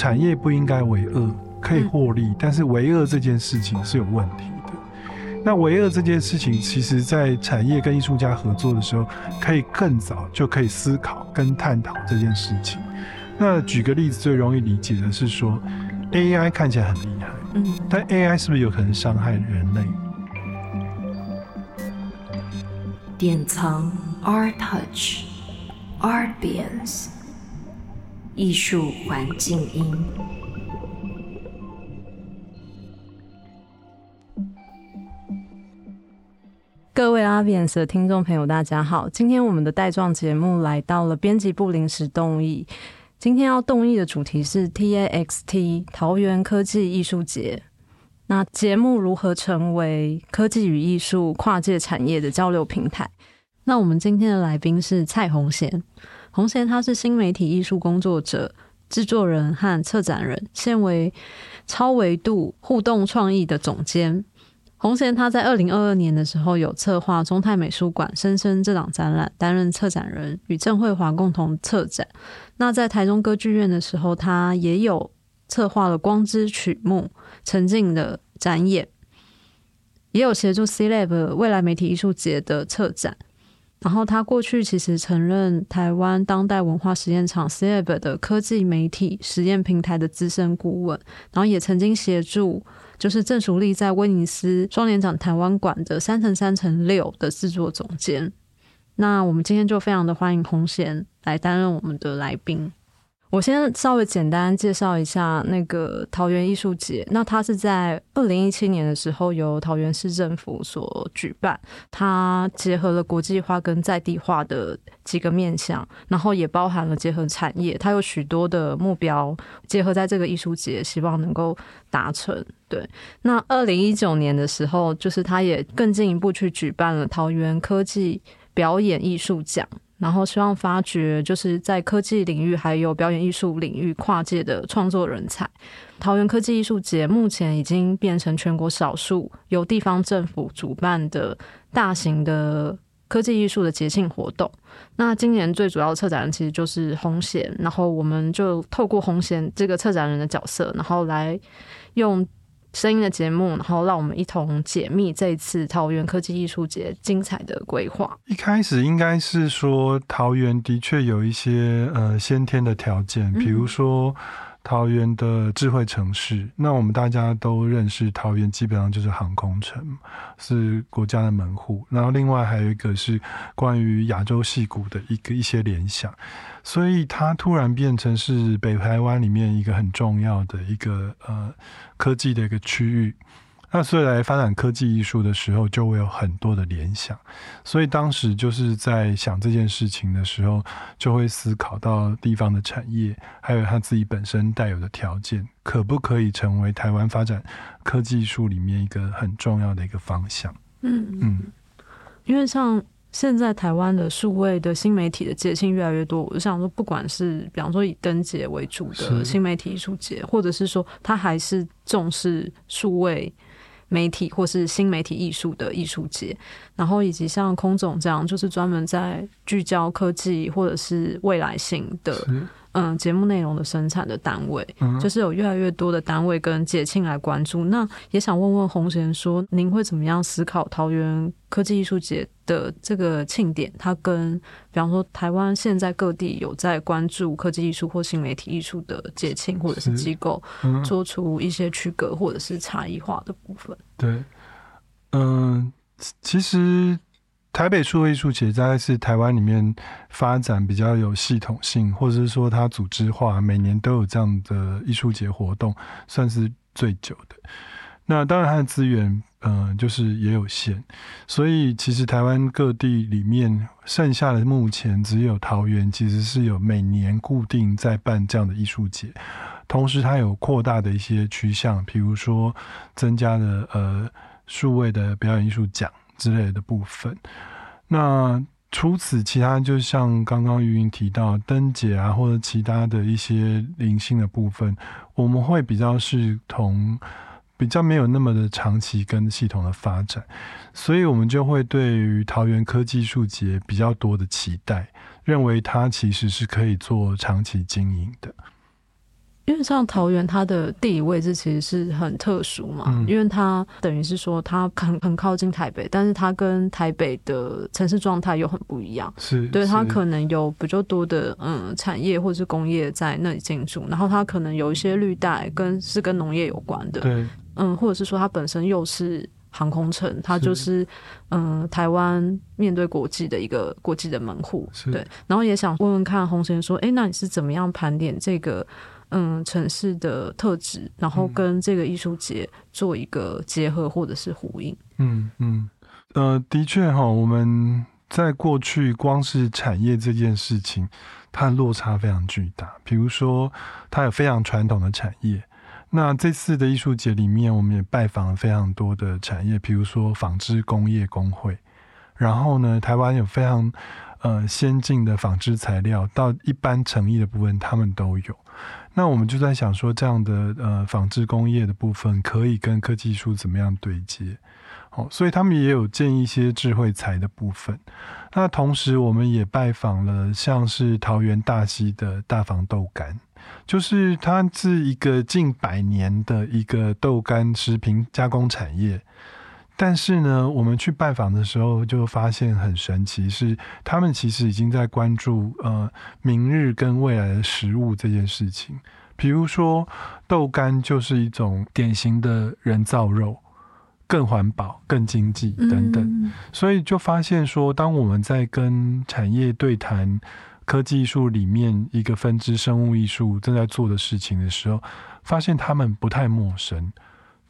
产业不应该为恶，可以获利，但是为恶这件事情是有问题的。那为恶这件事情，其实在产业跟艺术家合作的时候，可以更早就可以思考跟探讨这件事情。那举个例子，最容易理解的是说，AI 看起来很厉害，嗯，但 AI 是不是有可能伤害人类？典藏 Art Touch Art Beams 艺术环境音。各位阿 Bians 的听众朋友，大家好！今天我们的带状节目来到了编辑部临时动议。今天要动议的主题是 TAXT 桃园科技艺术节。那节目如何成为科技与艺术跨界产业的交流平台？那我们今天的来宾是蔡红贤。红贤他是新媒体艺术工作者、制作人和策展人，现为超维度互动创意的总监。红贤他在二零二二年的时候有策划中泰美术馆“深深”这档展览，担任策展人，与郑慧华共同策展。那在台中歌剧院的时候，他也有策划了《光之曲目》。沉浸的展演，也有协助 C Lab 未来媒体艺术节的策展。然后他过去其实曾任台湾当代文化实验场 C Lab 的科技媒体实验平台的资深顾问，然后也曾经协助就是郑淑丽在威尼斯双年展台湾馆的三乘三乘六的制作总监。那我们今天就非常的欢迎洪贤来担任我们的来宾。我先稍微简单介绍一下那个桃园艺术节。那它是在二零一七年的时候由桃园市政府所举办，它结合了国际化跟在地化的几个面向，然后也包含了结合产业，它有许多的目标结合在这个艺术节，希望能够达成。对，那二零一九年的时候，就是它也更进一步去举办了桃园科技表演艺术奖。然后希望发掘就是在科技领域还有表演艺术领域跨界的创作人才。桃园科技艺术节目前已经变成全国少数由地方政府主办的大型的科技艺术的节庆活动。那今年最主要的策展人其实就是红贤，然后我们就透过红贤这个策展人的角色，然后来用。声音的节目，然后让我们一同解密这一次桃园科技艺术节精彩的规划。一开始应该是说，桃园的确有一些呃先天的条件，比如说。桃园的智慧城市，那我们大家都认识，桃园基本上就是航空城，是国家的门户。然后另外还有一个是关于亚洲戏骨的一个一些联想，所以它突然变成是北台湾里面一个很重要的一个呃科技的一个区域。那所以来发展科技艺术的时候，就会有很多的联想。所以当时就是在想这件事情的时候，就会思考到地方的产业，还有他自己本身带有的条件，可不可以成为台湾发展科技艺术里面一个很重要的一个方向？嗯嗯，因为像现在台湾的数位的新媒体的节庆越来越多，我就想说，不管是比方说以灯节为主的新媒体艺术节，或者是说他还是重视数位。媒体或是新媒体艺术的艺术节，然后以及像空总这样，就是专门在聚焦科技或者是未来性的。嗯，节目内容的生产的单位，就是有越来越多的单位跟节庆来关注。那也想问问洪贤说，您会怎么样思考桃园科技艺术节的这个庆典？它跟比方说台湾现在各地有在关注科技艺术或新媒体艺术的节庆或者是机构，做出一些区隔或者是差异化的部分。对，嗯，其实。台北数位艺术节大概是台湾里面发展比较有系统性，或者是说它组织化，每年都有这样的艺术节活动，算是最久的。那当然它的资源，嗯，就是也有限，所以其实台湾各地里面剩下的目前只有桃园，其实是有每年固定在办这样的艺术节，同时它有扩大的一些趋向，比如说增加的呃数位的表演艺术奖。之类的部分，那除此其他，就像刚刚余云提到灯节啊，或者其他的一些灵性的部分，我们会比较是同比较没有那么的长期跟系统的发展，所以我们就会对于桃园科技术节比较多的期待，认为它其实是可以做长期经营的。因为像桃园，它的地理位置其实是很特殊嘛，嗯因为它等于是说它很很靠近台北，但是它跟台北的城市状态又很不一样。是，对，它可能有比较多的嗯产业或是工业在那里进驻，然后它可能有一些绿带跟是跟农业有关的，对嗯，或者是说它本身又是航空城，它就是嗯台湾面对国际的一个国际的门户，是对。然后也想问问看洪先说，哎，那你是怎么样盘点这个嗯城市的特质，然后嗯跟这个艺术节做一个结合或者是呼应？嗯嗯，呃，的确哈，我们在过去光是产业这件事情，它的落差非常巨大。比如说，它有非常传统的产业。那这次的艺术节里面，我们也拜访了非常多的产业，比如说纺织工业工会。然后呢，台湾有非常呃先进的纺织材料，到一般成衣的部分，他们都有。那我们就在想说，这样的呃纺织工业的部分，可以跟科技术怎么样对接？哦，所以他们也有建一些智慧材的部分。那同时，我们也拜访了像是桃园大溪的大房豆干，就是它是一个近百年的一个豆干食品加工产业。但是呢，我们去拜访的时候就发现很神奇，是他们其实已经在关注呃明日跟未来的食物这件事情。比如说豆干就是一种典型的人造肉，更环保、更经济等等。嗯所以就发现说，当我们在跟产业对谈科技艺术里面一个分支生物艺术正在做的事情的时候，发现他们不太陌生。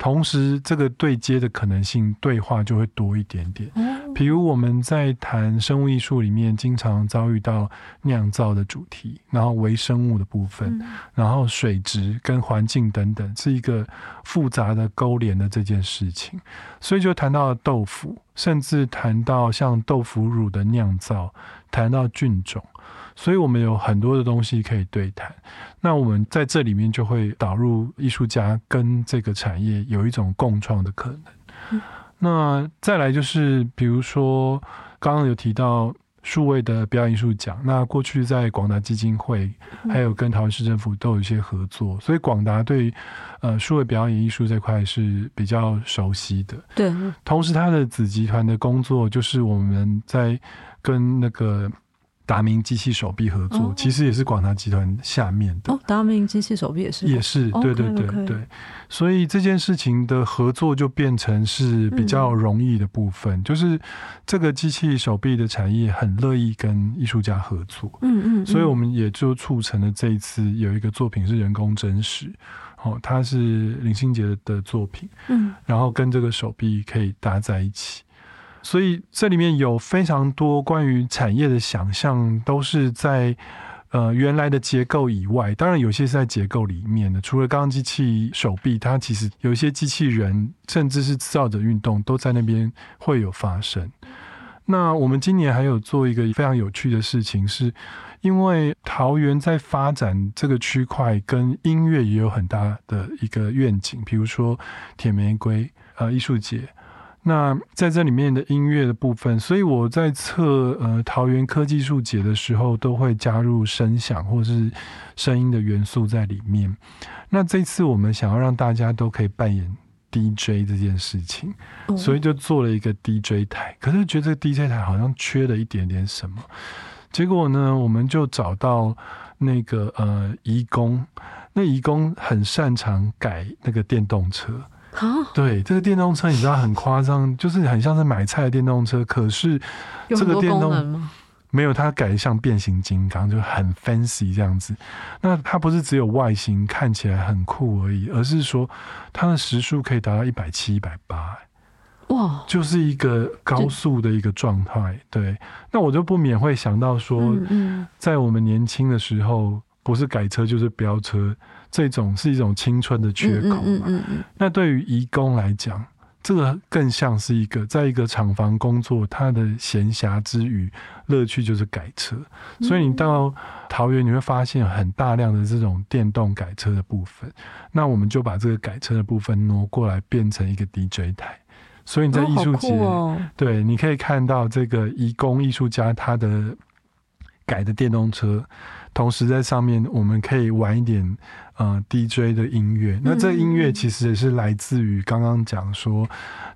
同时，这个对接的可能性对话就会多一点点。哦。比如我们在谈生物艺术里面，经常遭遇到酿造的主题，然后微生物的部分，嗯。然后水质跟环境等等，是一个复杂的勾连的这件事情，所以就谈到了豆腐，甚至谈到像豆腐乳的酿造，谈到菌种，所以我们有很多的东西可以对谈。那我们在这里面就会导入艺术家跟这个产业有一种共创的可能。嗯那再来就是，比如说刚刚有提到数位的表演艺术奖，那过去在广达基金会嗯还有跟桃园市政府都有一些合作，所以广达对呃数位表演艺术这块是比较熟悉的。对，同时，他的子集团的工作就是我们在跟那个达明机器手臂合作，哦。其实也是广达集团下面的。哦，达明机器手臂也是，也是，对对对对，所以这件事情的合作就变成是比较容易的部分，就是这个机器手臂的产业很乐意跟艺术家合作，嗯嗯，所以我们也就促成了这一次有一个作品是人工真实，哦，它是林心杰的作品，嗯。然后跟这个手臂可以搭在一起。所以这里面有非常多关于产业的想象，都是在呃原来的结构以外，当然有些是在结构里面的。除了刚刚机器手臂，它其实有一些机器人，甚至是制造者运动，都在那边会有发生。那我们今年还有做一个非常有趣的事情，是因为桃园在发展这个区块，跟音乐也有很大的一个愿景，比如说铁玫瑰呃艺术节。那在这里面的音乐的部分，所以我在测呃桃园科技术节的时候，都会加入声响或是声音的元素在里面。那这次我们想要让大家都可以扮演 DJ 这件事情，哦所以就做了一个 DJ 台。可是觉得 DJ 台好像缺了一点点什么，结果呢，我们就找到那个呃移工，那移工很擅长改那个电动车。好，对，这个电动车你知道很夸张，就是很像是买菜的电动车，可是这个电动？没有它改得像变形金刚，就很 fancy 这样子。那它不是只有外形看起来很酷而已，而是说它的时速可以达到一百七、一百八，哇，就是一个高速的一个状态。对，那我就不免会想到说，在我们年轻的时候，不是改车就是飙车，这种是一种青春的缺口嘛。嗯嗯嗯那对于移工来讲，这个更像是一个在一个厂房工作，他的闲暇之余乐趣就是改车。所以你到桃园，你会发现很大量的这种电动改车的部分。那我们就把这个改车的部分挪过来，变成一个 DJ 台。所以你在艺术节，哦哦，对，你可以看到这个移工艺术家他的改的电动车，同时在上面我们可以玩一点呃 DJ 的音乐。那这音乐其实也是来自于刚刚讲说，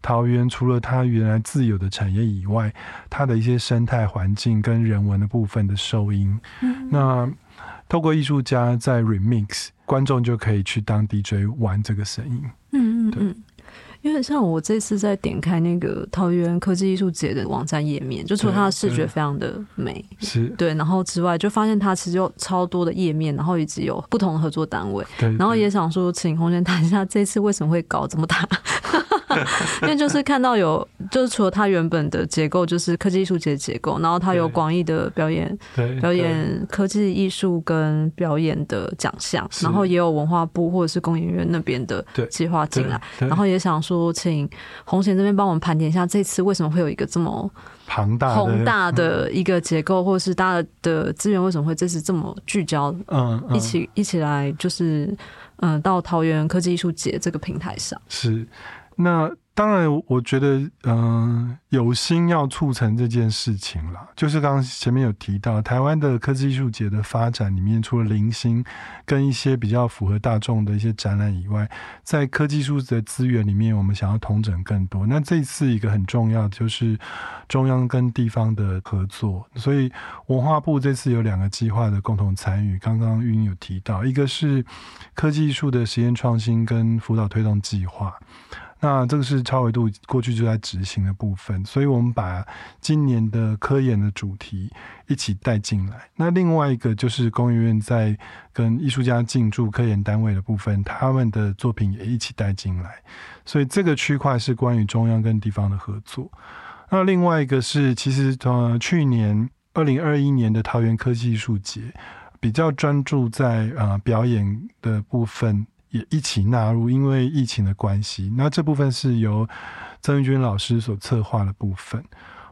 桃园除了它原来自有的产业以外，它的一些生态环境跟人文的部分的收音。那透过艺术家在 remix，观众就可以去当 DJ 玩这个声音。嗯嗯嗯。因为像我这次在点开那个桃园科技艺术节的网站页面，就除了它的视觉非常的美，是对，然后之外就发现它其实有超多的页面，然后以及有不同的合作单位，对，然后也想说请空间谈一下这次为什么会搞这么大。因为就是看到有，就是除了它原本的结构，就是科技艺术节结构，然后它有广义的表演，表演科技艺术跟表演的奖项，然后也有文化部或者是工研院那边的计划进来，然后也想说，请红贤这边帮我们盘点一下，这次为什么会有一个这么庞大、宏大的一个结构，或者是大的资源为什么会这次这么聚焦？嗯，一起一起来，就是嗯，到桃园科技艺术节这个平台上是。那当然，我觉得，嗯，有心要促成这件事情了。就是刚刚前面有提到，台湾的科技艺术节的发展里面，除了零星跟一些比较符合大众的一些展览以外，在科技艺术的资源里面，我们想要统整更多。那这次一个很重要就是中央跟地方的合作，所以文化部这次有两个计划的共同参与。刚刚玉英有提到，一个是科技艺术的实验创新跟辅导推动计划。那这个是超维度过去就在执行的部分，所以我们把今年的科研的主题一起带进来。那另外一个就是工研院在跟艺术家进驻科研单位的部分，他们的作品也一起带进来。所以这个区块是关于中央跟地方的合作。那另外一个是，其实呃去年二零二一年的桃园科技艺术节比较专注在呃表演的部分。也一起纳入，因为疫情的关系，那这部分是由曾玉君老师所策划的部分。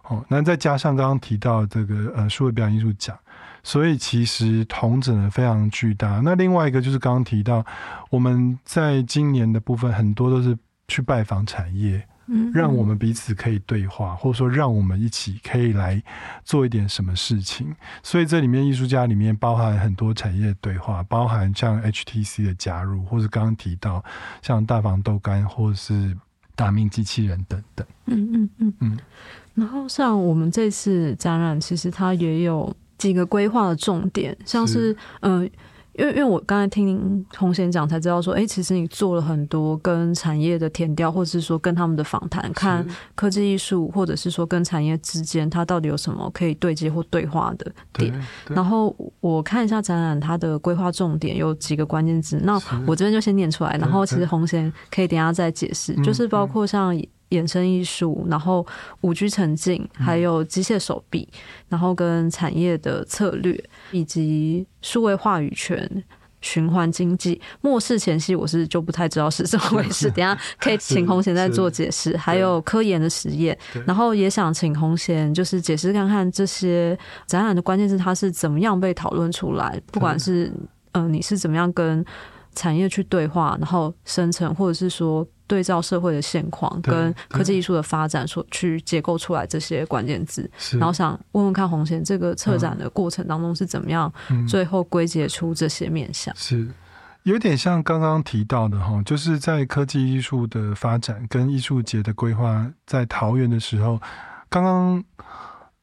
哦，那再加上刚刚提到这个呃数位表演艺术奖，所以其实同整的非常巨大。那另外一个就是刚刚提到，我们在今年的部分很多都是去拜访产业。让我们彼此可以对话，或者说让我们一起可以来做一点什么事情。所以这里面艺术家里面包含很多产业对话，包含像 HTC 的加入，或是刚刚提到像大房豆干或者是大命机器人等等。嗯嗯嗯嗯。然后像我们这次展览，其实它也有几个规划的重点，像是嗯。因为，因为我刚才听洪贤讲，才知道说，哎，其实你做了很多跟产业的填调，或者是说跟他们的访谈，看科技艺术，或者是说跟产业之间，它到底有什么可以对接或对话的点。然后我看一下展览，它的规划重点有几个关键字，那我这边就先念出来。然后，其实洪贤可以等下再解释，就是包括像。衍生艺术，然后五 G 沉浸，还有机械手臂，然后跟产业的策略，以及数位话语权、循环经济、末世前夕，我是就不太知道是怎么回事。等下可以请红贤再做解释。还有科研的实验，然后也想请红贤就是解释看看这些展览的关键是它是怎么样被讨论出来，不管是嗯你是怎么样跟产业去对话，然后生成，或者是说。对照社会的现况跟科技艺术的发展，所去结构出来这些关键字，然后想问问看红贤这个策展的过程当中是怎么样，最后归结出这些面向，是。有点像刚刚提到的哈，就是在科技艺术的发展跟艺术节的规划，在桃园的时候，刚刚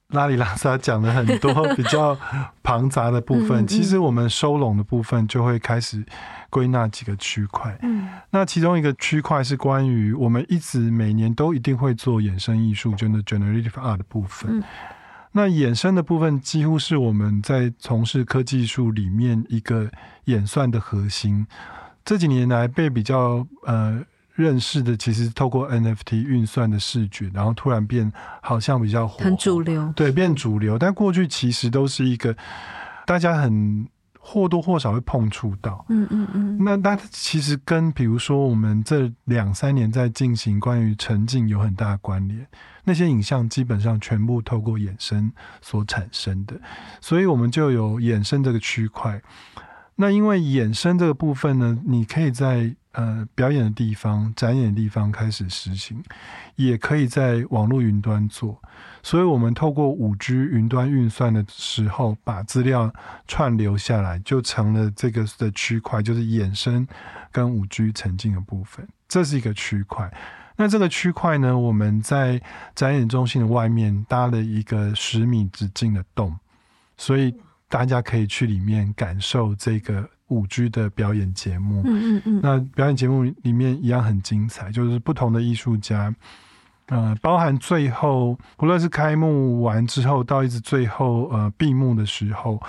拉里拉萨讲了很多比较庞杂的部分，其实我们收拢的部分就会开始。归纳几个区块，嗯，那其中一个区块是关于我们一直每年都一定会做衍生艺术，就是 generative art 的部分。那衍生的部分几乎是我们在从事科技术里面一个演算的核心。这几年来被比较呃认识的，其实透过 NFT 运算的视觉，然后突然变好像比较火，很主流，对，变主流。但过去其实都是一个大家很。或多或少会碰触到，嗯嗯嗯。那那其实跟比如说我们这两三年在进行关于沉浸有很大的关联，那些影像基本上全部透过衍生所产生的，所以我们就有衍生这个区块。那因为衍生这个部分呢，你可以在呃表演的地方、展演的地方开始实行，也可以在网络云端做。所以，我们透过五 G 云端运算的时候，把资料串流下来，就成了这个的区块，就是衍生跟五 G 沉浸的部分。这是一个区块。那这个区块呢，我们在展演中心的外面搭了一个十米直径的洞，所以大家可以去里面感受这个五 G 的表演节目。嗯嗯嗯。那表演节目里面一样很精彩，就是不同的艺术家。呃，包含最后，不论是开幕完之后，到一直最后呃闭幕的时候，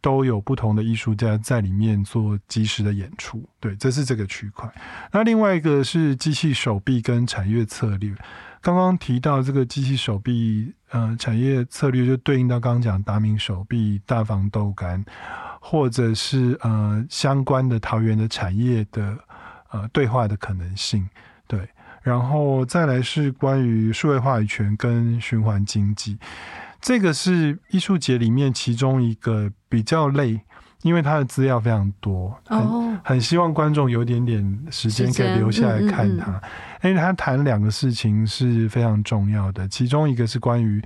都有不同的艺术家在里面做及时的演出。对，这是这个区块。那另外一个是机器手臂跟产业策略。刚刚提到这个机器手臂，呃，产业策略就对应到刚刚讲达明手臂、大房豆干，或者是呃相关的桃园的产业的呃对话的可能性。对。然后再来是关于数位话语权跟循环经济，这个是艺术节里面其中一个比较累，因为它的资料非常多，很很希望观众有点点时间可以留下来看它，因为他谈两个事情是非常重要的，其中一个是关于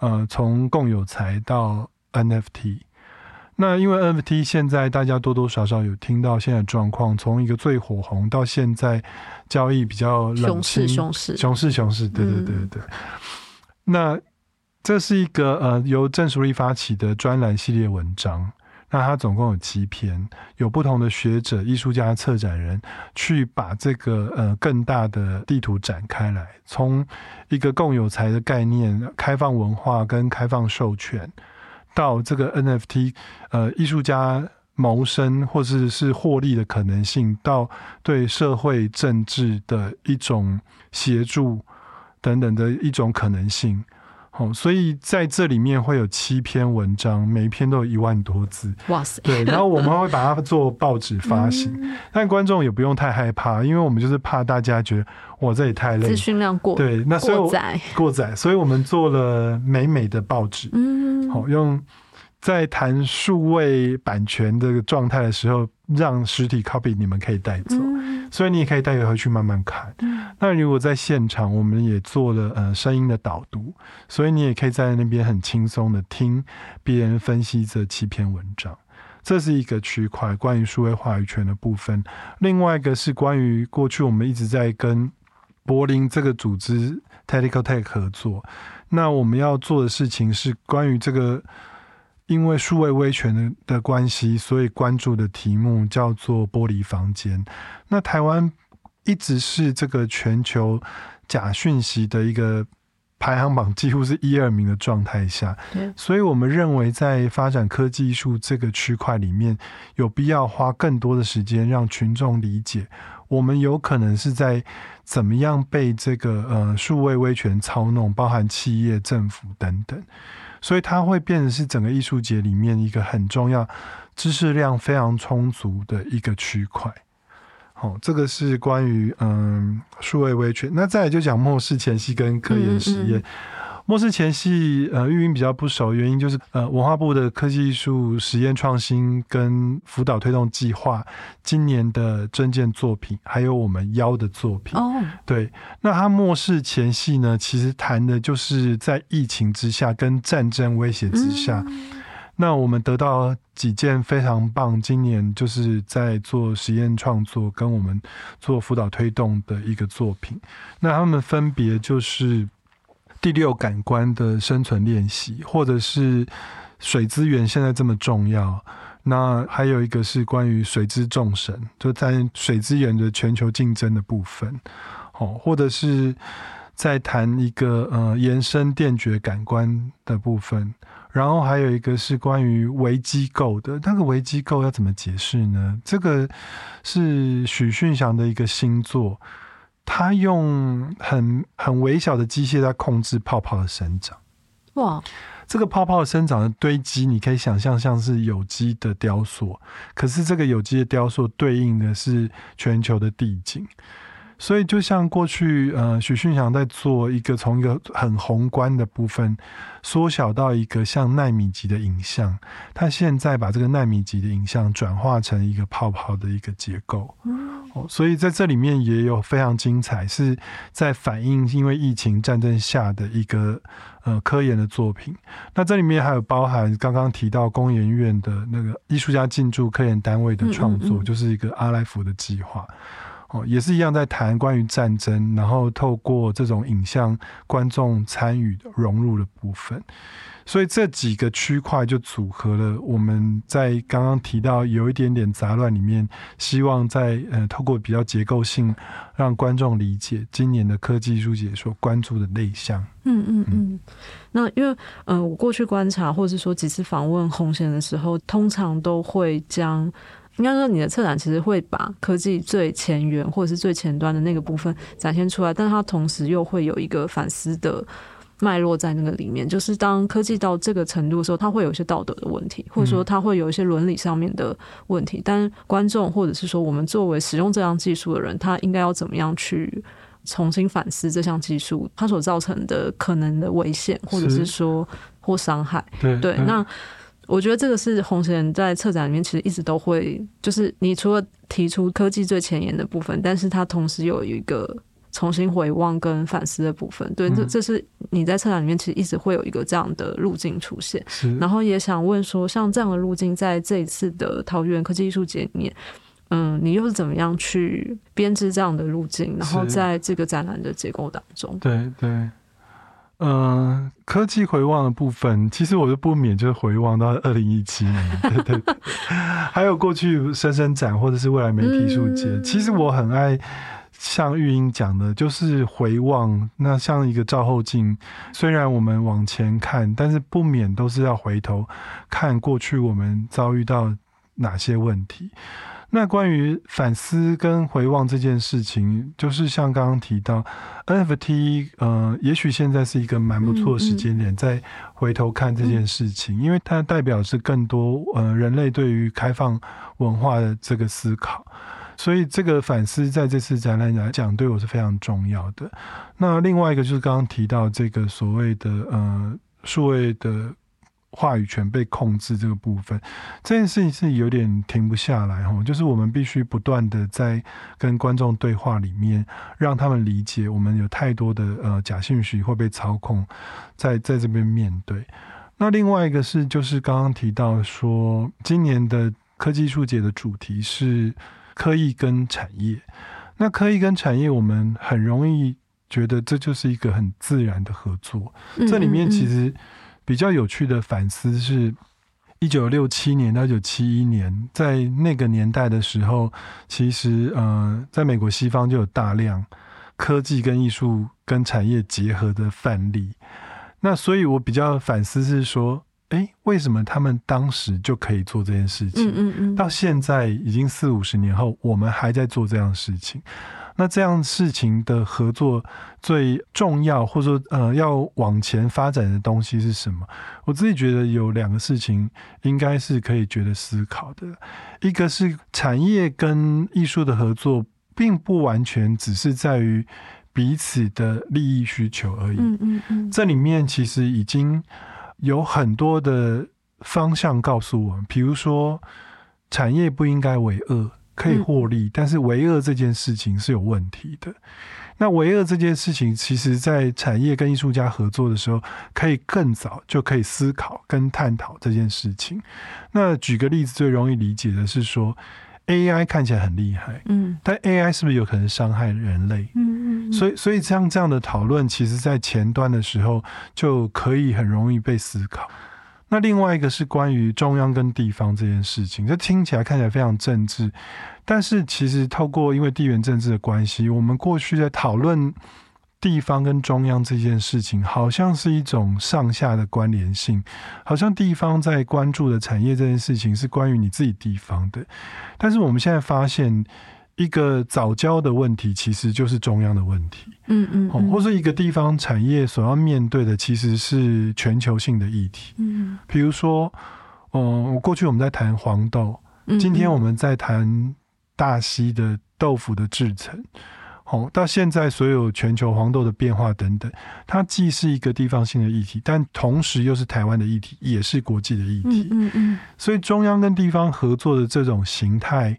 呃从共有财到 NFT。那因为 NFT 现在大家多多少少有听到现在状况，从一个最火红到现在交易比较冷清，熊市熊市熊市，对对对对。那这是一个呃由郑淑丽发起的专栏系列文章，那它总共有七篇，有不同的学者、艺术家、策展人去把这个呃更大的地图展开来，从一个共有财的概念、开放文化跟开放授权。到这个 NFT，呃，艺术家谋生或者是获利的可能性，到对社会政治的一种协助等等的一种可能性。好，所以在这里面会有七篇文章，每一篇都有一万多字。哇塞！对，然后我们会把它做报纸发行，但观众也不用太害怕，因为我们就是怕大家觉得我这里太累，资讯量过对，那所以过载过载，所以我们做了美美的报纸。嗯，好，用在谈数位版权这个状态的时候，让实体 copy 你们可以带走。所以你也可以带回去慢慢看。那如果在现场，我们也做了呃声音的导读，所以你也可以在那边很轻松的听别人分析这七篇文章。这是一个区块关于数位话语权的部分。另外一个是关于过去我们一直在跟柏林这个组织 Technical Tech 合作。那我们要做的事情是关于这个。因为数位威权的的关系，所以关注的题目叫做“玻璃房间”。那台湾一直是这个全球假讯息的一个排行榜几乎是一二名的状态下，所以我们认为在发展科技艺术这个区块里面，有必要花更多的时间让群众理解，我们有可能是在怎么样被这个呃数位威权操弄，包含企业、政府等等。所以它会变成是整个艺术节里面一个很重要、知识量非常充足的一个区块。好，这个是关于嗯数位维权。那再来就讲末世前夕跟科研实验。末世前夕，呃，玉英比较不熟，原因就是呃，文化部的科技艺术实验创新跟辅导推动计划今年的证件作品，还有我们邀的作品。哦，对，那他末世前夕呢，其实谈的就是在疫情之下跟战争威胁之下，那我们得到几件非常棒，今年就是在做实验创作跟我们做辅导推动的一个作品。那他们分别就是。第六感官的生存练习，或者是水资源现在这么重要，那还有一个是关于水之众神，就在水资源的全球竞争的部分，哦，或者是在谈一个呃延伸电觉感官的部分，然后还有一个是关于微机构的，那个微机构要怎么解释呢？这个是许训祥的一个新作。他用很很微小的机械在控制泡泡的生长。哇，这个泡泡生长的堆积，你可以想象像是有机的雕塑。可是这个有机的雕塑对应的是全球的地景，所以就像过去呃许迅祥在做一个从一个很宏观的部分缩小到一个像纳米级的影像，他现在把这个纳米级的影像转化成一个泡泡的一个结构。哦，所以在这里面也有非常精彩，是在反映因为疫情战争下的一个呃科研的作品。那这里面还有包含刚刚提到工研院的那个艺术家进驻科研单位的创作，就是一个阿莱福的计划。哦，也是一样在谈关于战争，然后透过这种影像观众参与融入的部分。所以这几个区块就组合了我们在刚刚提到有一点点杂乱里面，希望在呃透过比较结构性让观众理解今年的科技艺术节所关注的内向。嗯嗯嗯。那因为呃我过去观察或者是说几次访问红贤的时候，通常都会将应该说你的策展其实会把科技最前沿或者是最前端的那个部分展现出来，但它同时又会有一个反思的。脉络在那个里面，就是当科技到这个程度的时候，它会有一些道德的问题，或者说它会有一些伦理上面的问题。但观众或者是说我们作为使用这项技术的人，他应该要怎么样去重新反思这项技术它所造成的可能的危险，或者是说或伤害？对，那我觉得这个是红贤在策展里面其实一直都会，就是你除了提出科技最前沿的部分，但是它同时有一个。重新回望跟反思的部分，对，这这是你在策展里面其实一直会有一个这样的路径出现。然后也想问说，像这样的路径，在这一次的桃园科技艺术节里面，嗯，你又是怎么样去编织这样的路径？然后在这个展览的结构当中，对对，嗯，科技回望的部分，其实我就不免就是回望到二零一七年，对对对，还有过去深深展或者是未来媒体艺术节，其实我很爱。像玉英讲的，就是回望，那像一个照后镜。虽然我们往前看，但是不免都是要回头看过去我们遭遇到哪些问题。那关于反思跟回望这件事情，就是像刚刚提到 NFT，呃，也许现在是一个蛮不错的时间点，再回头看这件事情，因为它代表是更多呃人类对于开放文化的这个思考。所以这个反思在这次展览来讲，对我是非常重要的。那另外一个就是刚刚提到这个所谓的呃数位的话语权被控制这个部分，这件事情是有点停不下来哈。就是我们必须不断的在跟观众对话里面，让他们理解我们有太多的呃假信息会被操控，在在这边面对。那另外一个是就是刚刚提到说，今年的科技术节的主题是。科技跟产业，那科技跟产业，我们很容易觉得这就是一个很自然的合作。这里面其实比较有趣的反思是，一九六七年到一九七一年，在那个年代的时候，其实呃，在美国西方就有大量科技跟艺术跟产业结合的范例。那所以我比较反思是说。哎，为什么他们当时就可以做这件事情？嗯嗯嗯，到现在已经四五十年后，我们还在做这样的事情。那这样事情的合作最重要，或者说呃要往前发展的东西是什么？我自己觉得有两个事情应该是可以觉得思考的。一个是产业跟艺术的合作，并不完全只是在于彼此的利益需求而已。嗯嗯嗯，这里面其实已经。有很多的方向告诉我们，比如说产业不应该为恶，可以获利，但是为恶这件事情是有问题的。那为恶这件事情，其实在产业跟艺术家合作的时候，可以更早就可以思考跟探讨这件事情。那举个例子，最容易理解的是说。AI 看起来很厉害，嗯，但 AI 是不是有可能伤害人类？嗯嗯，所以所以像这样的讨论，其实在前端的时候就可以很容易被思考。那另外一个是关于中央跟地方这件事情，这听起来看起来非常政治，但是其实透过因为地缘政治的关系，我们过去在讨论。地方跟中央这件事情，好像是一种上下的关联性，好像地方在关注的产业这件事情是关于你自己地方的，但是我们现在发现，一个早教的问题其实就是中央的问题，嗯嗯，或是一个地方产业所要面对的其实是全球性的议题，嗯，比如说，嗯，过去我们在谈黄豆，今天我们在谈大溪的豆腐的制成。好，到现在所有全球黄豆的变化等等，它既是一个地方性的议题，但同时又是台湾的议题，也是国际的议题。嗯嗯。所以中央跟地方合作的这种形态，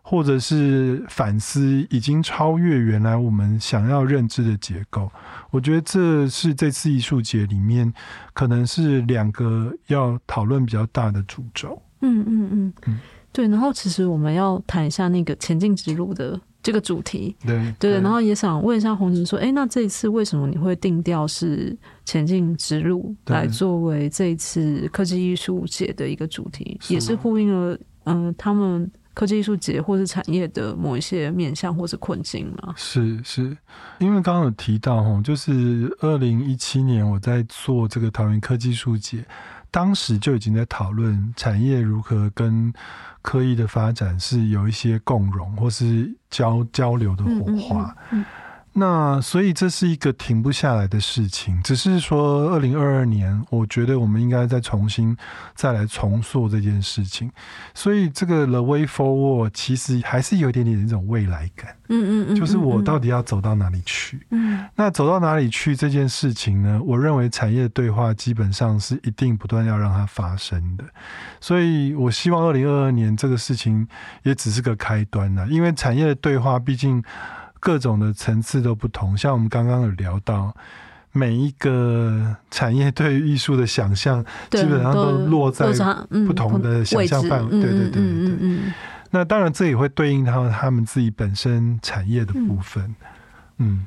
或者是反思，已经超越原来我们想要认知的结构。我觉得这是这次艺术节里面可能是两个要讨论比较大的主轴。嗯嗯嗯嗯，对。然后其实我们要谈一下那个前进之路的。这个主题，对对，然后也想问一下红琴说，哎，那这一次为什么你会定调是前进之路来作为这一次科技艺术节的一个主题，也是呼应了嗯，他们科技艺术节或是产业的某一些面向或是困境吗？是是，因为刚刚有提到哈，就是二零一七年我在做这个桃园科技艺术节，当时就已经在讨论产业如何跟。科技的发展是有一些共融或是交交流的火花，那所以这是一个停不下来的事情。只是说，二零二二年，我觉得我们应该再重新再来重塑这件事情。所以这个 The Way Forward 其实还是有一点点那种未来感。嗯嗯嗯，就是我到底要走到哪里去？嗯，那走到哪里去这件事情呢？我认为产业对话基本上是一定不断要让它发生的。所以我希望二零二二年这个事情也只是个开端呢，因为产业的对话毕竟各种的层次都不同。像我们刚刚有聊到，每一个产业对于艺术的想象，基本上都落在不同的想象范围。对对对对对。那当然，这也会对应到他们自己本身产业的部分。嗯，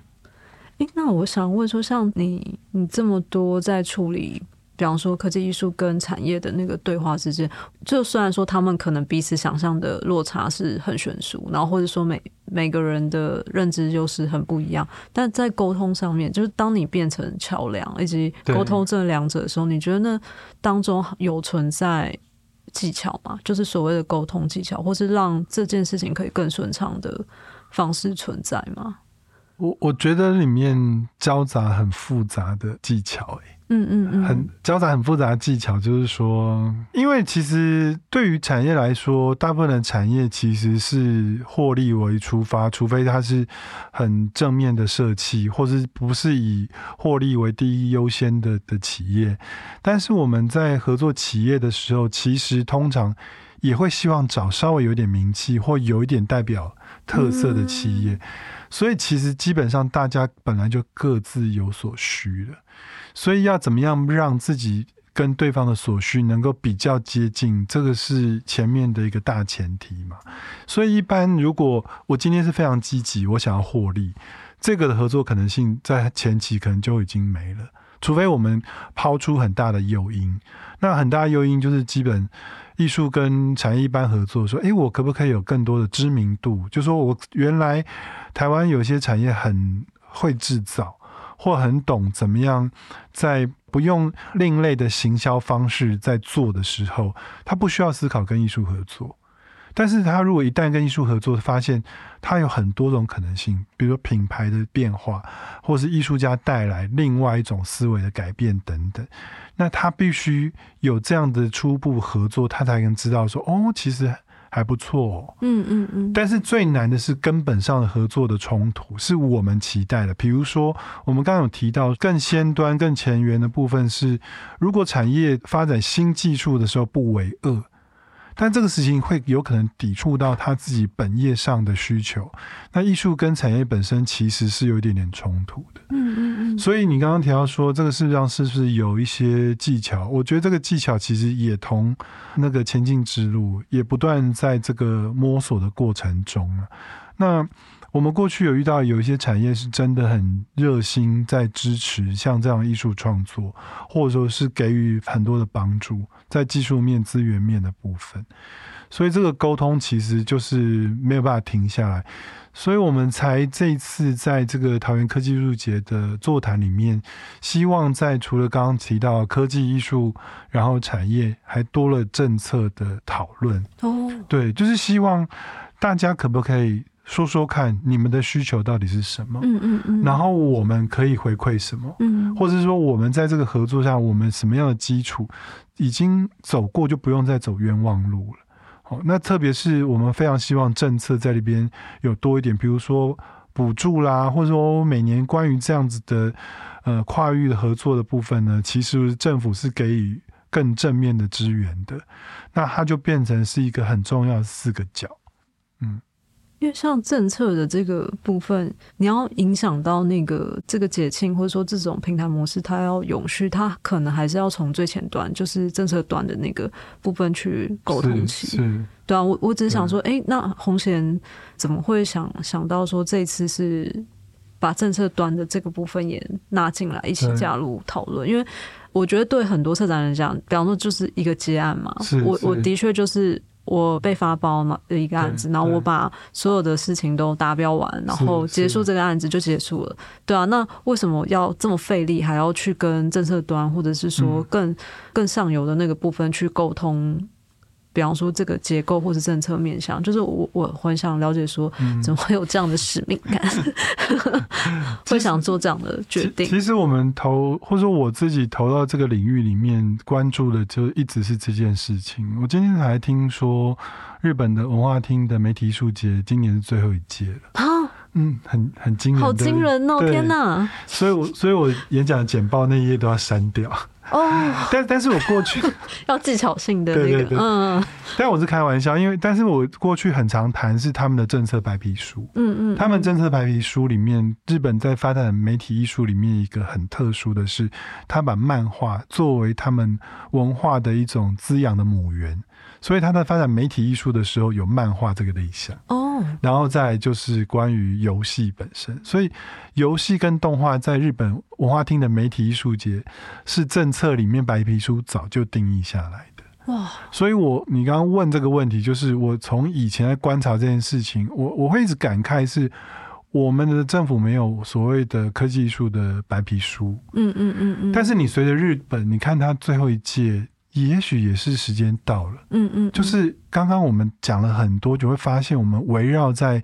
哎，那我想问说，像你，你这么多在处理，比方说科技艺术跟产业的那个对话之间，就虽然说他们可能彼此想象的落差是很悬殊，然后或者说每每个人的认知就是很不一样，但在沟通上面，就是当你变成桥梁以及沟通这两者的时候，你觉得那当中有存在？技巧吗，就是所谓的沟通技巧，或是让这件事情可以更顺畅的方式存在吗？我我觉得里面交杂很复杂的技巧，嗯嗯嗯，很交杂、很复杂的技巧，就是说，因为其实对于产业来说，大部分的产业其实是获利为出发，除非它是很正面的设计，或是不是以获利为第一优先的的企业。但是我们在合作企业的时候，其实通常也会希望找稍微有点名气或有一点代表特色的企业。所以其实基本上大家本来就各自有所需了。所以要怎么样让自己跟对方的所需能够比较接近，这个是前面的一个大前提嘛。所以一般如果我今天是非常积极，我想要获利，这个的合作可能性在前期可能就已经没了。除非我们抛出很大的诱因，那很大诱因就是基本艺术跟产业一般合作，说，诶，我可不可以有更多的知名度？就说我原来台湾有些产业很会制造。或很懂怎么样，在不用另类的行销方式在做的时候，他不需要思考跟艺术合作。但是他如果一旦跟艺术合作，发现他有很多种可能性，比如说品牌的变化，或是艺术家带来另外一种思维的改变等等，那他必须有这样的初步合作，他才能知道说，哦，其实。还不错，嗯嗯嗯，但是最难的是根本上的合作的冲突，是我们期待的。比如说，我们刚刚有提到更先端、更前沿的部分是，如果产业发展新技术的时候不为恶。但这个事情会有可能抵触到他自己本业上的需求。那艺术跟产业本身其实是有一点点冲突的。嗯。所以你刚刚提到说，这个事实上是不是有一些技巧？我觉得这个技巧其实也同那个前进之路也不断在这个摸索的过程中那。我们过去有遇到有一些产业是真的很热心，在支持像这样艺术创作，或者说是给予很多的帮助，在技术面、资源面的部分。所以这个沟通其实就是没有办法停下来，所以我们才这一次在这个桃园科技艺术节的座谈里面，希望在除了刚刚提到科技艺术，然后产业还多了政策的讨论。哦，对，就是希望大家可不可以？说说看，你们的需求到底是什么？嗯嗯嗯。然后我们可以回馈什么？嗯，或者是说，我们在这个合作上，我们什么样的基础已经走过，就不用再走冤枉路了。好，那特别是我们非常希望政策在里边有多一点，比如说补助啦，或者说每年关于这样子的呃跨域的合作的部分呢，其实政府是给予更正面的支援的。那它就变成是一个很重要的四个角。嗯。因为像政策的这个部分，你要影响到那个这个解庆，或者说这种平台模式，它要永续，它可能还是要从最前端，就是政策端的那个部分去沟通起。是，对啊，我我只是想说，哎，那红贤怎么会想想到说这次是把政策端的这个部分也纳进来，一起加入讨论？因为我觉得对很多策展人讲，比方说就是一个结案嘛，我我的确就是。我被发包嘛的一个案子，然后我把所有的事情都达标完，然后结束这个案子就结束了。对啊，那为什么要这么费力，还要去跟政策端或者是说更更上游的那个部分去沟通？比方说这个结构或者政策面向，就是我我很想了解说，怎么会有这样的使命感，会想做这样的决定？其实我们投或者说我自己投到这个领域里面，关注的就一直是这件事情。我今天还听说，日本的文化厅的媒体艺术节今年是最后一届了啊，嗯，很很惊人，好惊人哦！天哪！所以，我所以我演讲简报那一页都要删掉。哦，但但是我过去 要技巧性的那个，嗯，但我是开玩笑，因为但是我过去很常谈是他们的政策白皮书，嗯嗯，他们政策白皮书里面，日本在发展媒体艺术里面一个很特殊的是，他把漫画作为他们文化的一种滋养的母源。所以他在发展媒体艺术的时候，有漫画这个类项哦，然后再就是关于游戏本身。所以游戏跟动画在日本文化厅的媒体艺术节是政策里面白皮书早就定义下来的哇。所以我你刚刚问这个问题，就是我从以前在观察这件事情，我我会一直感慨是我们的政府没有所谓的科技艺术的白皮书。嗯嗯嗯嗯。但是你随着日本，你看他最后一届。也许也是时间到了，嗯嗯，就是刚刚我们讲了很多，就会发现我们围绕在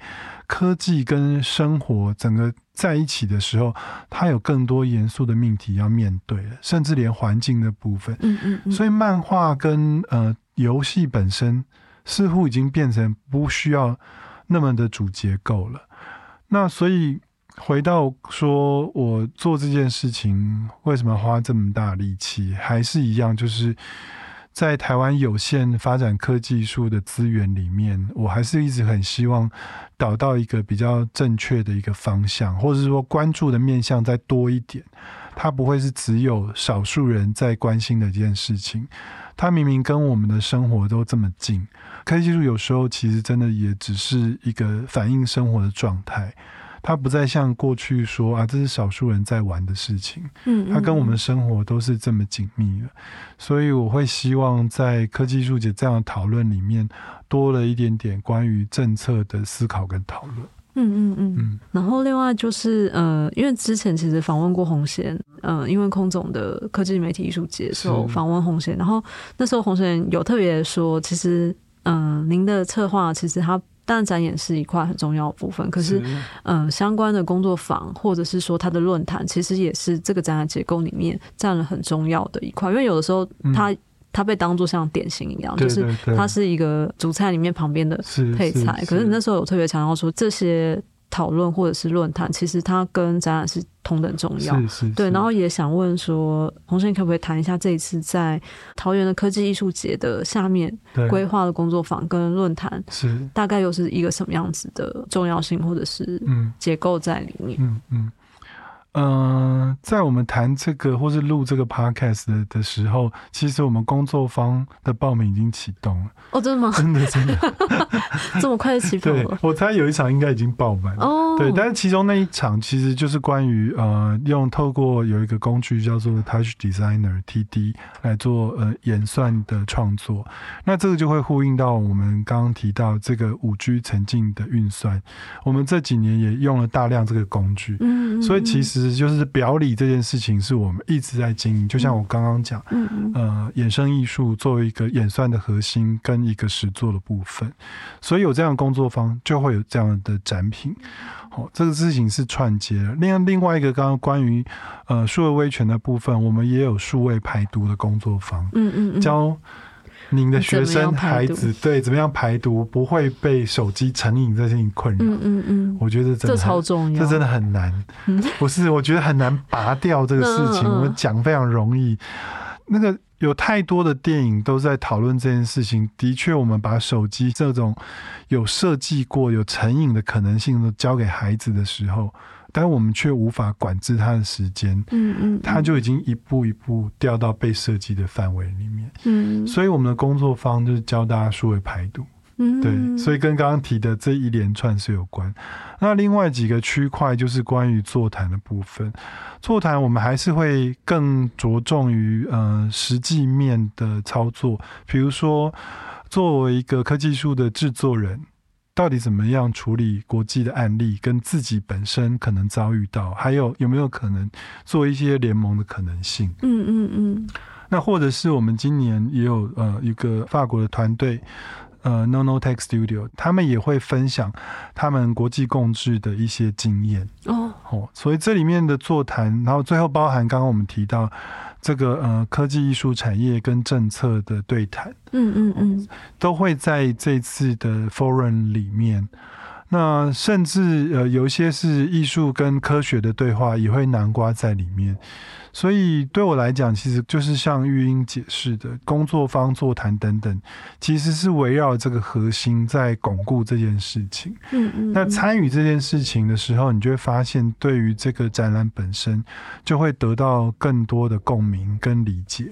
科技跟生活整个在一起的时候，它有更多严肃的命题要面对了，甚至连环境的部分，嗯嗯，所以漫画跟呃游戏本身似乎已经变成不需要那么的主结构了，那所以。回到说，我做这件事情为什么花这么大力气？还是一样，就是在台湾有限发展科技术的资源里面，我还是一直很希望导到一个比较正确的一个方向，或者说关注的面向再多一点。它不会是只有少数人在关心的一件事情。它明明跟我们的生活都这么近，科技术有时候其实真的也只是一个反映生活的状态。它不再像过去说啊，这是少数人在玩的事情。嗯，它跟我们的生活都是这么紧密的，所以我会希望在科技艺术节这样的讨论里面，多了一点点关于政策的思考跟讨论。嗯嗯嗯嗯。然后另外就是呃，因为之前其实访问过红贤，嗯，因为空总的科技媒体艺术节时候访问红贤，然后那时候红贤有特别说，其实嗯，您的策划其实他。但展演是一块很重要的部分，可是，嗯，相关的工作坊或者是说它的论坛，其实也是这个展览结构里面占了很重要的一块。因为有的时候，它它被当做像点心一样，就是它是一个主菜里面旁边的配菜。可是你那时候有特别强调说这些。讨论或者是论坛，其实它跟展览是同等重要。是是。对，然后也想问说，洪生可不可以谈一下这一次在桃园的科技艺术节的下面规划的工作坊跟论坛，是大概又是一个什么样子的重要性或者是结构在里面？嗯嗯。嗯，在我们谈这个或是录这个 podcast 的的时候，其实我们工作方的报名已经启动了。哦，真的吗？真的真的，这么快就启动了？我猜有一场应该已经爆满哦。对，但是其中那一场其实就是关于呃，用透过有一个工具叫做 Touch Designer TD 来做呃演算的创作。那这个就会呼应到我们刚刚提到这个五 G 沉浸的运算。我们这几年也用了大量这个工具，嗯，所以其实。就是表里这件事情是我们一直在经营，就像我刚刚讲，呃，衍生艺术作为一个演算的核心跟一个实作的部分，所以有这样的工作方就会有这样的展品。好，这个事情是串接。另外，另外一个刚刚关于呃数位威权的部分，我们也有数位排毒的工作坊，嗯嗯嗯，教。您的学生孩子对怎么样排毒不会被手机成瘾这件事情困扰？嗯嗯嗯，我觉得这超重要，这真的很难。不是，我觉得很难拔掉这个事情。我们讲非常容易，那个有太多的电影都在讨论这件事情。的确，我们把手机这种有设计过、有成瘾的可能性都交给孩子的时候，但我们却无法管制他的时间，嗯嗯，他就已经一步一步掉到被设计的范围里面。嗯，所以我们的工作方就是教大家数位排毒。嗯对，所以跟刚刚提的这一连串是有关。那另外几个区块就是关于座谈的部分。座谈我们还是会更着重于呃实际面的操作，比如说作为一个科技术的制作人，到底怎么样处理国际的案例，跟自己本身可能遭遇到，还有有没有可能做一些联盟的可能性。嗯嗯嗯，那或者是我们今年也有呃一个法国的团队。呃，No No Tech Studio，他们也会分享他们国际共治的一些经验哦哦，所以这里面的座谈，然后最后包含刚刚我们提到这个呃科技艺术产业跟政策的对谈，嗯嗯嗯，都会在这次的 Forum 里面。那甚至呃有一些是艺术跟科学的对话，也会南瓜在里面。所以对我来讲，其实就是像玉英解释的，工作方座谈等等，其实是围绕这个核心在巩固这件事情。嗯嗯，那参与这件事情的时候，你就会发现，对于这个展览本身，就会得到更多的共鸣跟理解。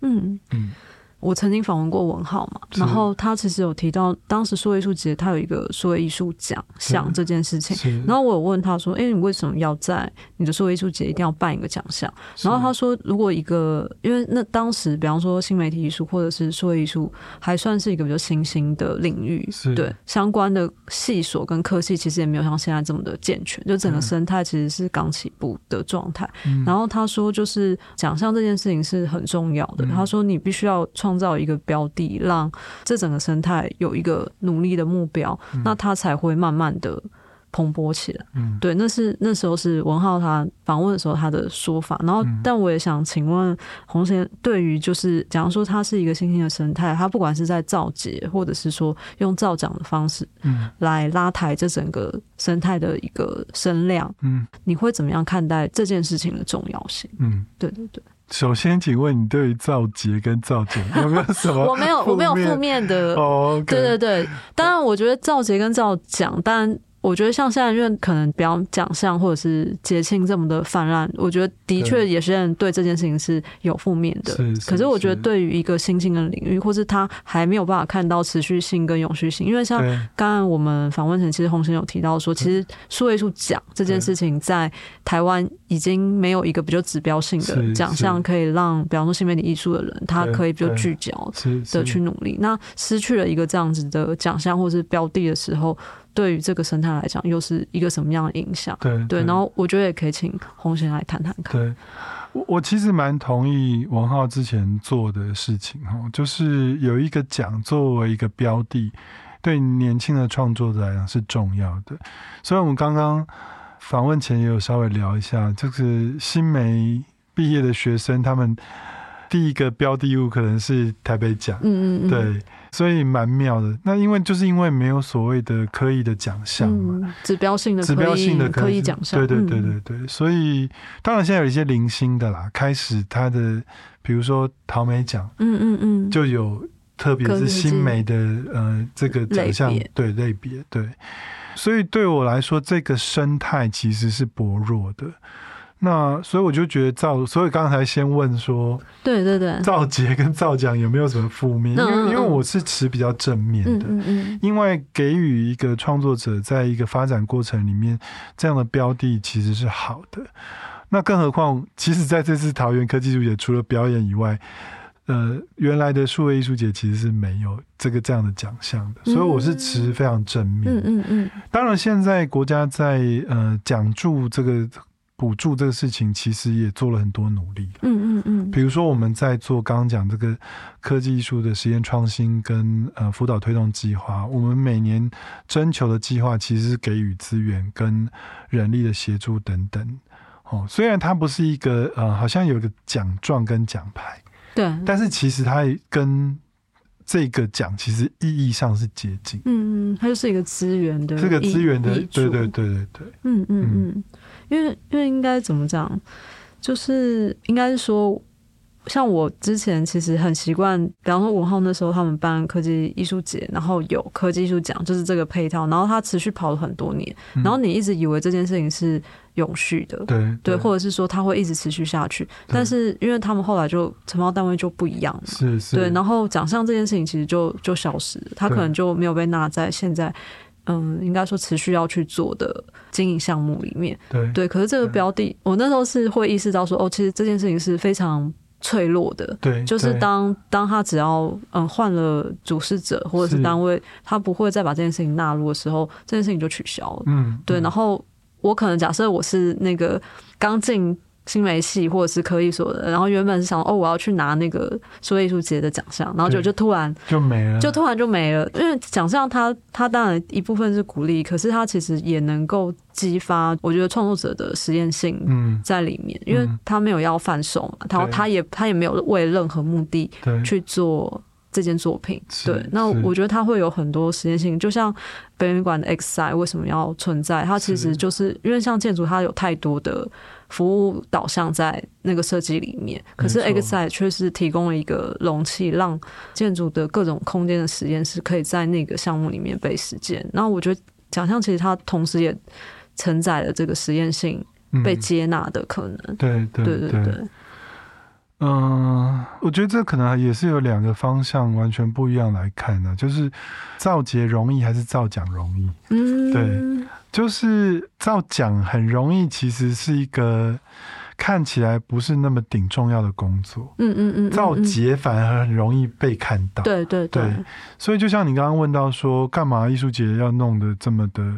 嗯嗯。我曾经访问过文浩嘛，然后他其实有提到，当时数位艺术节他有一个数位艺术奖项这件事情。然后我有问他说：“哎、你为什么要在你的数位艺术节一定要办一个奖项？”然后他说：“如果一个，因为那当时，比方说新媒体艺术或者是数位艺术，还算是一个比较新兴的领域，是。对相关的系所跟科系，其实也没有像现在这么的健全，就整个生态其实是刚起步的状态。嗯。然后他说，就是奖项这件事情是很重要的。嗯。他说，你必须要创造一个标的，让这整个生态有一个努力的目标，那它才会慢慢的蓬勃起来。嗯，对，那是那时候是文浩他访问的时候他的说法。然后，嗯但我也想请问洪先，对于就是假如说它是一个新兴的生态，它不管是在造节，或者是说用造奖的方式嗯来拉抬这整个生态的一个声量，嗯你会怎么样看待这件事情的重要性？嗯。对对对，首先，请问你对于造节跟造节 有没有什么？我没有我没有负面的，对对对，当然我觉得造节跟造讲，当然。我觉得像现在，因为可能比方奖项或者是节庆这么的泛滥，我觉得的确对有些人对这件事情是有负面的。可是我觉得是。对于一个新兴的领域，或是他还没有办法看到持续性跟永续性，因为像对。刚刚我们访问前，其实洪先有提到说，其实数位数奖这件事情在台湾已经没有一个比较指标性的是奖项，可以让比方说新媒体艺术的人，他可以比较聚焦的去努力。那失去了一个这样子的奖项或是标的的时候，对于这个生态来讲，又是一个什么样的影响？对对，然后我觉得也可以请洪贤来谈谈看。对，我我其实蛮同意王浩之前做的事情哈，就是有一个奖作为一个标的，对年轻的创作者来讲是重要的。所以我们刚刚访问前也有稍微聊一下，就是新媒毕业的学生，他们第一个标的物可能是台北奖。嗯嗯嗯，对，所以蛮妙的。那因为就是因为没有所谓的刻意的奖项嘛，嗯，指标性的指标性的科以奖项，对对对嗯。对对，所以当然现在有一些零星的啦，开始它的比如说桃美奖嗯嗯嗯，就有，特别是新媒的呃这个奖项对类别对，所以对我来说，这个生态其实是薄弱的。那所以我就觉得赵，所以刚才先问说对对对，赵杰跟赵奖有没有什么负面？因为因为嗯我是持比较正面嗯的，嗯嗯因为给予一个创作者在一个发展过程里面这样的标的其实是好的。那更何况，其实在这次桃园科技术节，除了表演以外，呃，原来的数位艺术节其实是没有这个这样的奖项的，所以我是持非常正面。嗯嗯嗯当然，现在国家在呃奖助这个补助这个事情，其实也做了很多努力。嗯嗯嗯，比如说，我们在做刚刚讲这个科技艺术的实验创新跟呃辅导推动计划，我们每年征求的计划其实是给予资源跟人力的协助等等。哦，虽然它不是一个呃，好像有一个奖状跟奖牌，对，但是其实它跟这个奖其实意义上是接近，嗯嗯，它就是一个资源的这个资源的益，对对对对对，嗯嗯。嗯，因为因为应该怎么讲，就是应该是说，像我之前其实很习惯，比方说文浩那时候他们办科技艺术节，然后有科技艺术奖，就是这个配套，然后它持续跑了很多年，然后你一直以为这件事情是永续的，对对，或者是说它会一直持续下去，但是因为他们后来就承包单位就不一样了，是是，对，然后奖项这件事情其实就就消失了，它可能就没有被纳在现在。嗯，应该说持续要去做的经营项目里面，对对。可是这个标的，我那时候是会意识到说，哦，其实这件事情是非常脆弱的。对，就是当当他只要嗯换了主事者或者是单位，他不会再把这件事情纳入的时候，这件事情就取消了。嗯，对。然后我可能假设我是那个刚进。新媒系或者是科艺所的，然后原本是想哦，我要去拿那个数位艺术节的奖项，然后就就突然就没了，就突然就没了。因为奖项它它当然一部分是鼓励，可是它其实也能够激发我觉得创作者的实验性在里面，因为他没有要贩售嘛，然后他也他也没有为任何目的去做这件作品。对，那我觉得它会有很多实验性，就像北美馆的 X 赛为什么要存在？它其实就是因为像建筑，它有太多的。服务导向在那个设计里面，可是 X i 却是提供了一个容器，让建筑的各种空间的实验室可以在那个项目里面被实践。然后我觉得奖项其实它同时也承载了这个实验性被接纳的可能。对对对对对。嗯，我觉得这可能也是有两个方向完全不一样来看的，就是造节容易还是造奖容易？嗯，对。就是照讲很容易，其实是一个看起来不是那么顶重要的工作。嗯嗯嗯，造节反而很容易被看到。对对对，所以就像你刚刚问到说，干嘛艺术节要弄得这么的，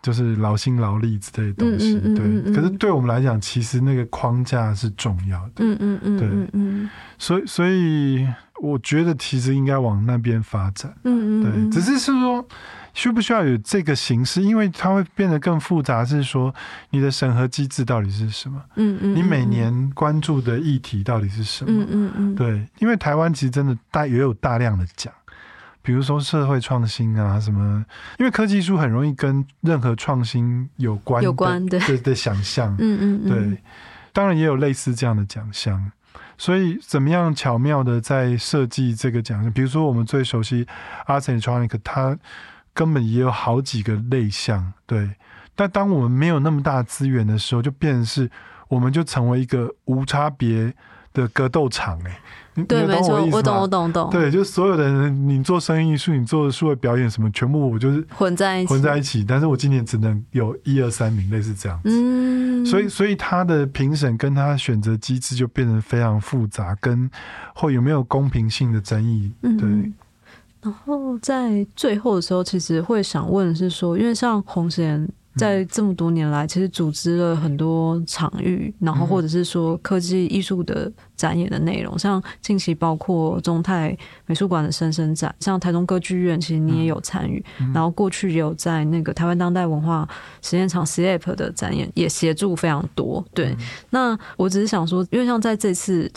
就是劳心劳力之类的东西？对，可是对我们来讲，其实那个框架是重要的。嗯嗯嗯，对，嗯，所以所以我觉得其实应该往那边发展。嗯嗯，对，只是是说。需不需要有这个形式？因为它会变得更复杂。是说你的审核机制到底是什么？嗯嗯。你每年关注的议题到底是什么？嗯嗯嗯。对，因为台湾其实真的大也有大量的奖，比如说社会创新啊什么。因为科技书很容易跟任何创新有关有关的的想象。嗯嗯嗯。对，当然也有类似这样的奖项。所以怎么样巧妙的在设计这个奖项？比如说我们最熟悉 Art and Electronic，它。根本也有好几个类项，对。但当我们没有那么大资源的时候，就变成是，我们就成为一个无差别的格斗场，哎。对，没错，我懂，我懂，懂。对，就所有的人，你做声音艺术，你做数位表演什么，全部我就是混在一起，混在一起。但是我今年只能有一二三名，类似这样子。嗯。所以，所以他的评审跟他选择机制就变得非常复杂，跟会有没有公平性的争议，对。然后在最后的时候，其实会想问是说，因为像红贤在这么多年来，其实组织了很多场域，然后或者是说科技艺术的展演的内容，像近期包括中泰美术馆的深深展，像台中歌剧院，其实你也有参与，然后过去也有在那个台湾当代文化实验场 SLAP 的展演也协助非常多。对，那我只是想说，因为像在这次。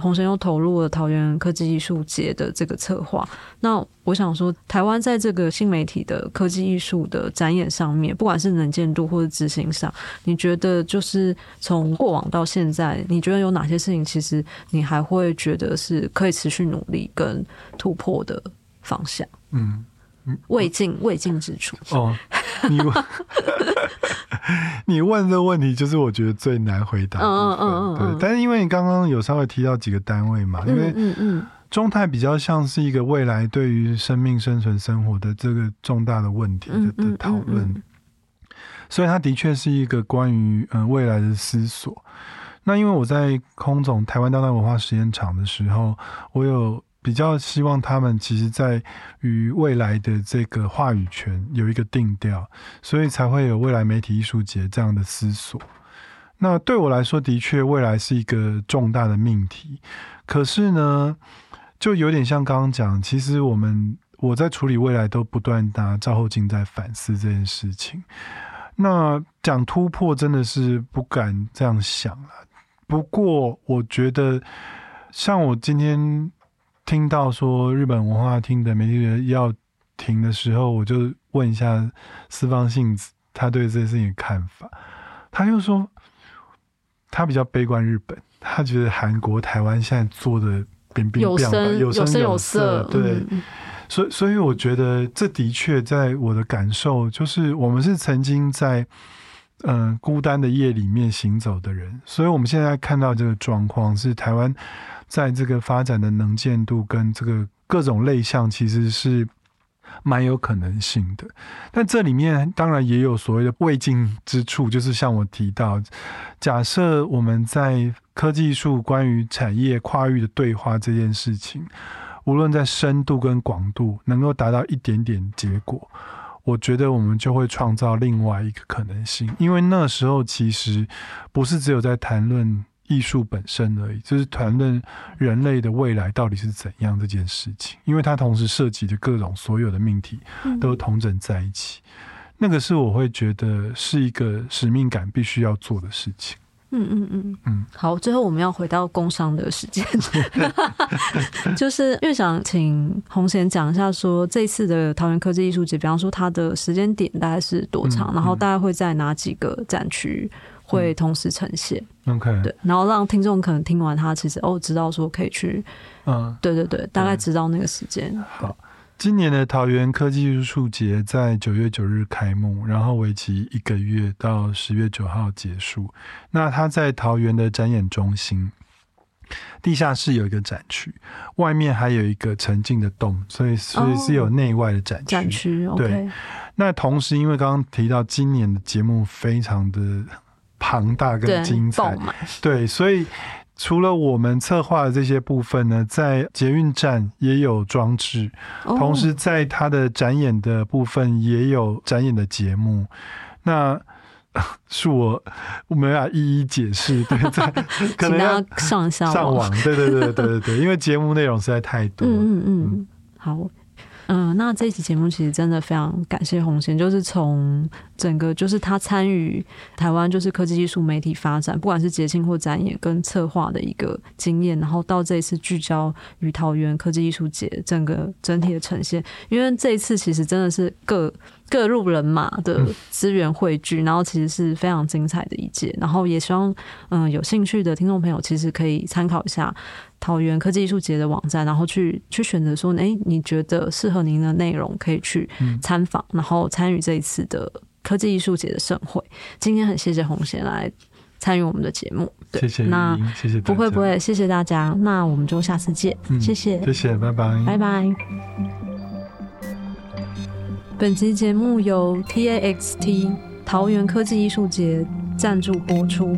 洪神又投入了桃园科技艺术节的这个策划。那我想说，台湾在这个新媒体的科技艺术的展演上面，不管是能见度或者执行上，你觉得就是从过往到现在，你觉得有哪些事情，其实你还会觉得是可以持续努力跟突破的方向？嗯。未尽未尽之处哦，你问 你问的问题，就是我觉得最难回答。嗯嗯嗯对，但是因为你刚刚有稍微提到几个单位嘛，因为嗯嗯，中泰比较像是一个未来对于生命生存生活的这个重大的问题的的讨论，所以它的确是一个关于嗯未来的思索。那因为我在空总台湾当代文化实验场的时候，我有。比较希望他们其实，在与未来的这个话语权有一个定调，所以才会有未来媒体艺术节这样的思索。那对我来说，的确未来是一个重大的命题。可是呢，就有点像刚刚讲，其实我们我在处理未来都不断拿赵后镜在反思这件事情。那讲突破，真的是不敢这样想了。不过，我觉得像我今天。听到说日本文化厅的媒体人要停的时候，我就问一下四方信子他对这件事情的看法。他就说，他比较悲观日本，他觉得韩国、台湾现在做的冰冰有声有声有色，对。所以，所以我觉得这的确在我的感受，就是我们是曾经在嗯孤单的夜里面行走的人。所以，我们现在看到这个状况，是台湾在这个发展的能见度跟这个各种类项，其实是蛮有可能性的。但这里面当然也有所谓的未尽之处，就是像我提到，假设我们在科技术关于产业跨域的对话这件事情。无论在深度跟广度能够达到一点点结果，我觉得我们就会创造另外一个可能性。因为那时候其实不是只有在谈论艺术本身而已，就是谈论人类的未来到底是怎样这件事情。因为它同时涉及的各种所有的命题都同整在一起，那个是我会觉得是一个使命感必须要做的事情。嗯嗯嗯。嗯，好，最后我们要回到工商的时间，就是因为想请洪贤讲一下，说这次的桃园科技艺术节，比方说它的时间点大概是多长，然后大概会在哪几个展区会同时呈现？OK，对，然后让听众可能听完他其实哦知道说可以去，嗯，对对对，大概知道那个时间。好。今年的桃园科技艺术节在九月九日开幕，然后为期一个月到十月九号结束。那它在桃园的展演中心地下室有一个展区，外面还有一个沉浸的洞，所以所以是有内外的展区。展区对。那同时，因为刚刚提到今年的节目非常的庞大跟精彩，对，所以。除了我们策划的这些部分呢，在捷运站也有装置，同时在它的展演的部分也有展演的节目。那 是我我没法一一解释，对，在可能要上上上网，对对对对对对，因为节目内容实在太多。嗯嗯嗯，好。嗯，那这期节目其实真的非常感谢红贤，就是从整个就是他参与台湾就是科技艺术媒体发展，不管是节庆或展演跟策划的一个经验，然后到这一次聚焦于桃园科技艺术节整个整体的呈现，因为这一次其实真的是各各路人马的资源汇聚，然后其实是非常精彩的一届，然后也希望嗯有兴趣的听众朋友其实可以参考一下。桃园科技艺术节的网站，然后去去选择说，哎，你觉得适合您的内容，可以去参访，然后参与这一次的科技艺术节的盛会。今天很谢谢红贤来参与我们的节目，谢谢，那谢谢，不会不会，谢谢大家，那我们就下次见，谢谢，谢谢，拜拜，拜拜。本集节目由 TAXT 桃园科技艺术节赞助播出。